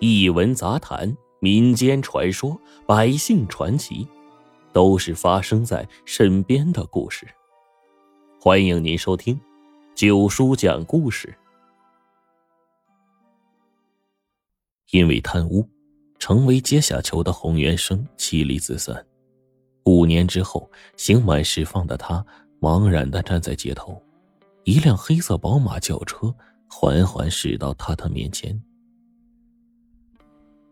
异闻杂谈、民间传说、百姓传奇，都是发生在身边的故事。欢迎您收听九叔讲故事。因为贪污，成为阶下囚的洪元生妻离子散。五年之后，刑满释放的他茫然的站在街头，一辆黑色宝马轿车缓缓驶到他的面前。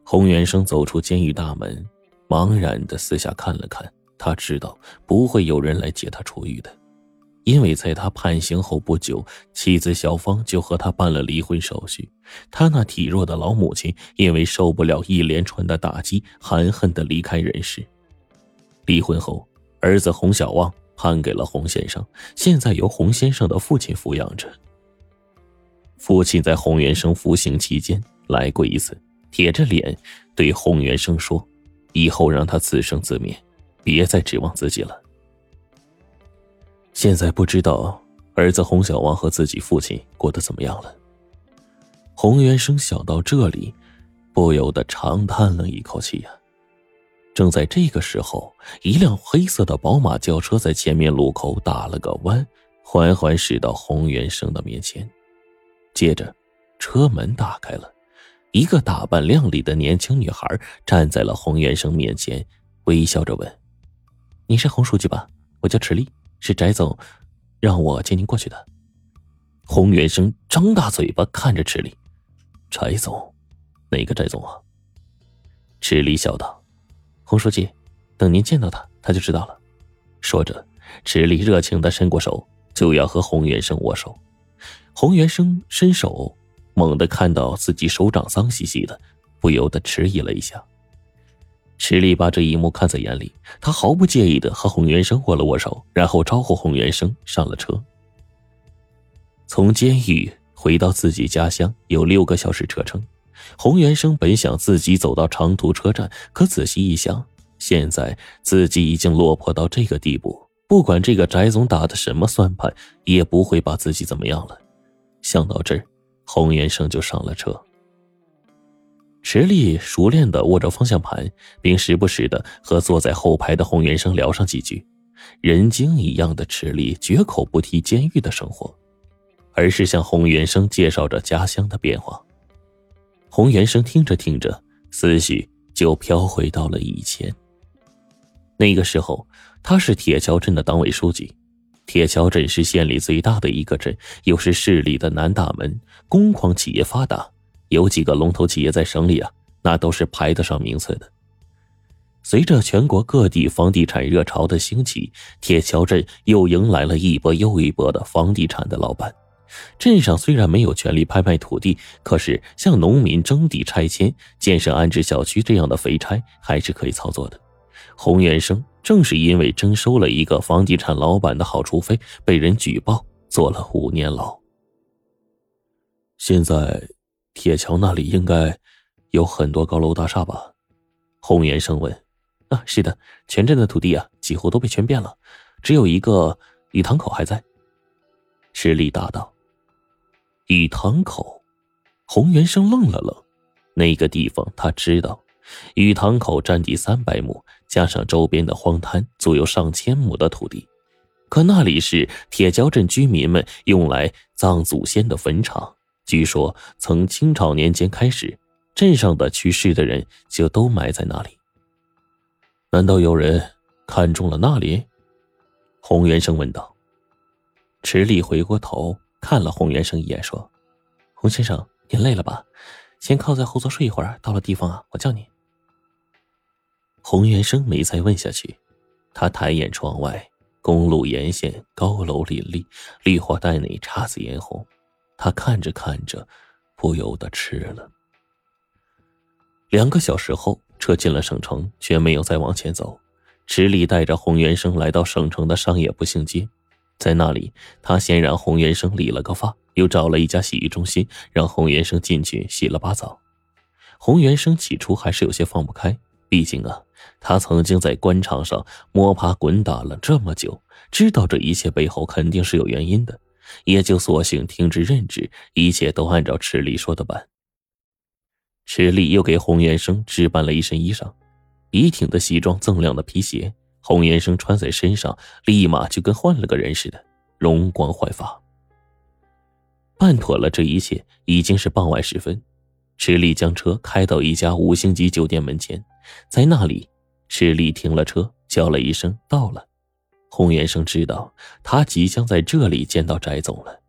洪元生走出监狱大门，茫然的四下看了看。他知道不会有人来接他出狱的，因为在他判刑后不久，妻子小芳就和他办了离婚手续。他那体弱的老母亲因为受不了一连串的打击，含恨的离开人世。离婚后，儿子洪小旺判给了洪先生，现在由洪先生的父亲抚养着。父亲在洪元生服刑期间来过一次。铁着脸对洪元生说：“以后让他自生自灭，别再指望自己了。”现在不知道儿子洪小王和自己父亲过得怎么样了。洪元生想到这里，不由得长叹了一口气呀。正在这个时候，一辆黑色的宝马轿车在前面路口打了个弯，缓缓驶到洪元生的面前，接着车门打开了。一个打扮靓丽的年轻女孩站在了洪元生面前，微笑着问：“你是洪书记吧？我叫池丽，是翟总让我接您过去的。”洪元生张大嘴巴看着池丽：“翟总，哪个翟总啊？”池丽笑道：“洪书记，等您见到他，他就知道了。”说着，池丽热情的伸过手，就要和洪元生握手。洪元生伸手。猛地看到自己手掌脏兮兮的，不由得迟疑了一下。池里把这一幕看在眼里，他毫不介意的和洪元生握了握手，然后招呼洪元生上了车。从监狱回到自己家乡有六个小时车程，洪元生本想自己走到长途车站，可仔细一想，现在自己已经落魄到这个地步，不管这个翟总打的什么算盘，也不会把自己怎么样了。想到这儿。洪元生就上了车。池丽熟练的握着方向盘，并时不时的和坐在后排的洪元生聊上几句。人精一样的池丽绝口不提监狱的生活，而是向洪元生介绍着家乡的变化。洪元生听着听着，思绪就飘回到了以前。那个时候，他是铁桥镇的党委书记。铁桥镇是县里最大的一个镇，又是市里的南大门，工矿企业发达，有几个龙头企业在省里啊，那都是排得上名次的。随着全国各地房地产热潮的兴起，铁桥镇又迎来了一波又一波的房地产的老板。镇上虽然没有权利拍卖土地，可是像农民征地拆迁、建设安置小区这样的肥差还是可以操作的。洪元生。正是因为征收了一个房地产老板的好处费，被人举报，坐了五年牢。现在，铁桥那里应该有很多高楼大厦吧？洪元生问。啊，是的，全镇的土地啊，几乎都被圈遍了，只有一个雨塘口还在。池里答道。雨塘口，洪元生愣了愣，那个地方他知道。雨塘口占地三百亩，加上周边的荒滩，足有上千亩的土地。可那里是铁桥镇居民们用来葬祖先的坟场。据说从清朝年间开始，镇上的去世的人就都埋在那里。难道有人看中了那里？洪元生问道。池里回过头看了洪元生一眼，说：“洪先生，您累了吧？先靠在后座睡一会儿。到了地方啊，我叫你。”洪元生没再问下去，他抬眼窗外，公路沿线高楼林立，绿化带内姹紫嫣红。他看着看着，不由得吃了。两个小时后，车进了省城，却没有再往前走。池里带着洪元生来到省城的商业步行街，在那里，他先让洪元生理了个发，又找了一家洗浴中心，让洪元生进去洗了把澡。洪元生起初还是有些放不开。毕竟啊，他曾经在官场上摸爬滚打了这么久，知道这一切背后肯定是有原因的，也就索性听之任之，一切都按照池里说的办。池里又给洪元生置办了一身衣裳，笔挺的西装，锃亮的皮鞋。洪元生穿在身上，立马就跟换了个人似的，容光焕发。办妥了这一切，已经是傍晚时分。池里将车开到一家五星级酒店门前，在那里，池里停了车，叫了一声“到了”。洪元生知道他即将在这里见到翟总了，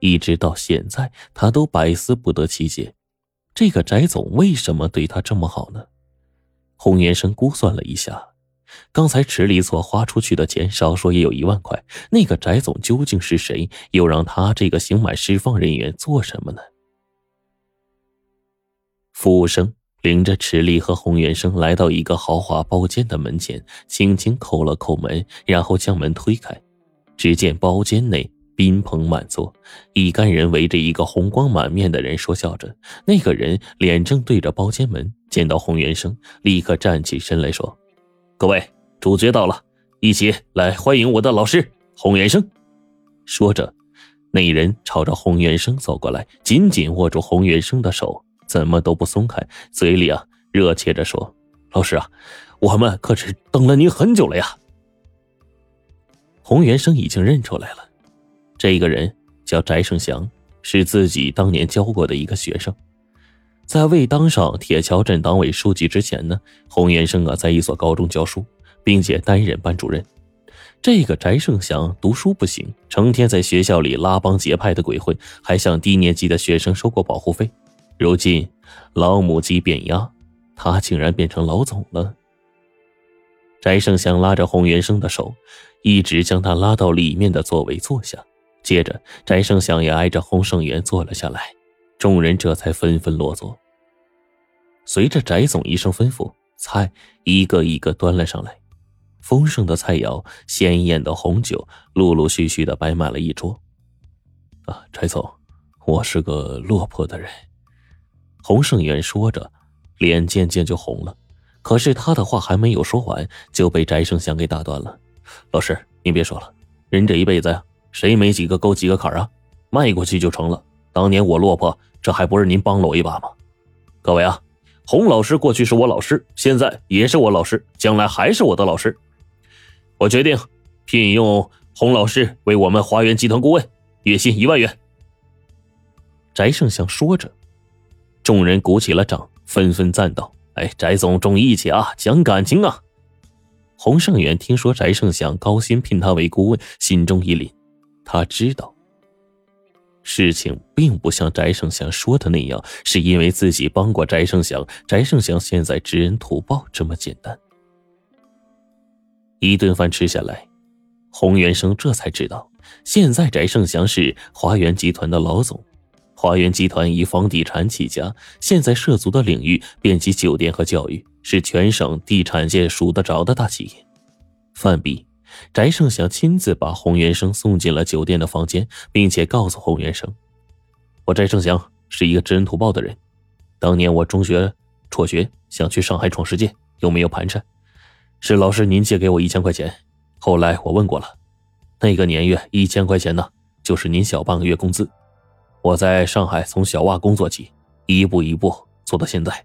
一直到现在，他都百思不得其解，这个翟总为什么对他这么好呢？洪元生估算了一下。刚才池里所花出去的钱，少说也有一万块。那个翟总究竟是谁？又让他这个刑满释放人员做什么呢？服务生领着池莉和洪元生来到一个豪华包间的门前，轻轻叩了叩门，然后将门推开。只见包间内宾朋满座，一干人围着一个红光满面的人说笑着。那个人脸正对着包间门，见到洪元生，立刻站起身来说。各位，主角到了，一起来欢迎我的老师洪元生。说着，那人朝着洪元生走过来，紧紧握住洪元生的手，怎么都不松开，嘴里啊热切着说：“老师啊，我们可是等了您很久了呀。”洪元生已经认出来了，这个人叫翟胜祥，是自己当年教过的一个学生。在未当上铁桥镇党委书记之前呢，洪元生啊，在一所高中教书，并且担任班主任。这个翟胜祥读书不行，成天在学校里拉帮结派的鬼混，还向低年级的学生收过保护费。如今老母鸡变鸭，他竟然变成老总了。翟胜祥拉着洪元生的手，一直将他拉到里面的座位坐下，接着翟胜祥也挨着洪胜元坐了下来。众人这才纷纷落座。随着翟总一声吩咐，菜一个一个端了上来，丰盛的菜肴、鲜艳的红酒，陆陆续续的摆满了一桌。啊，翟总，我是个落魄的人。洪胜元说着，脸渐渐就红了。可是他的话还没有说完，就被翟胜祥给打断了。老师，您别说了，人这一辈子呀，谁没几个沟几个坎啊？迈过去就成了。当年我落魄。这还不是您帮了我一把吗？各位啊，洪老师过去是我老师，现在也是我老师，将来还是我的老师。我决定聘用洪老师为我们华源集团顾问，月薪一万元。翟胜祥说着，众人鼓起了掌，纷纷赞道：“哎，翟总重义气啊，讲感情啊！”洪胜元听说翟胜祥高薪聘他为顾问，心中一凛，他知道。事情并不像翟胜祥说的那样，是因为自己帮过翟胜祥，翟胜祥现在知恩图报这么简单。一顿饭吃下来，洪元生这才知道，现在翟胜祥是华源集团的老总。华源集团以房地产起家，现在涉足的领域遍及酒店和教育，是全省地产界数得着的大企业。范毕。翟胜祥亲自把洪元生送进了酒店的房间，并且告诉洪元生：“我翟胜祥是一个知恩图报的人。当年我中学辍学，想去上海闯世界，又没有盘缠，是老师您借给我一千块钱。后来我问过了，那个年月一千块钱呢，就是您小半个月工资。我在上海从小瓦工做起，一步一步做到现在，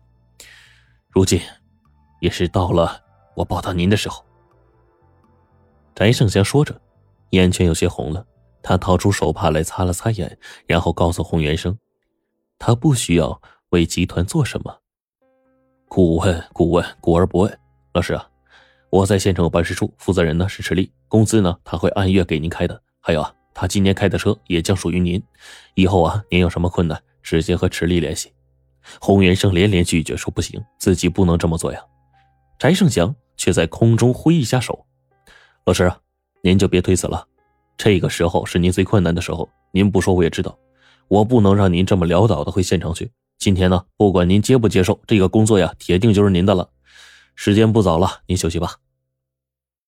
如今也是到了我报答您的时候。”翟胜祥说着，眼圈有些红了。他掏出手帕来擦了擦眼，然后告诉洪元生：“他不需要为集团做什么。顾问，顾问，顾而不问。老师啊，我在县城有办事处，负责人呢是池力，工资呢他会按月给您开的。还有啊，他今年开的车也将属于您。以后啊，您有什么困难，直接和池力联系。”洪元生连连拒绝说：“不行，自己不能这么做呀。”翟胜祥却在空中挥一下手。老师，您就别推辞了，这个时候是您最困难的时候。您不说我也知道，我不能让您这么潦倒的回县城去。今天呢，不管您接不接受这个工作呀，铁定就是您的了。时间不早了，您休息吧。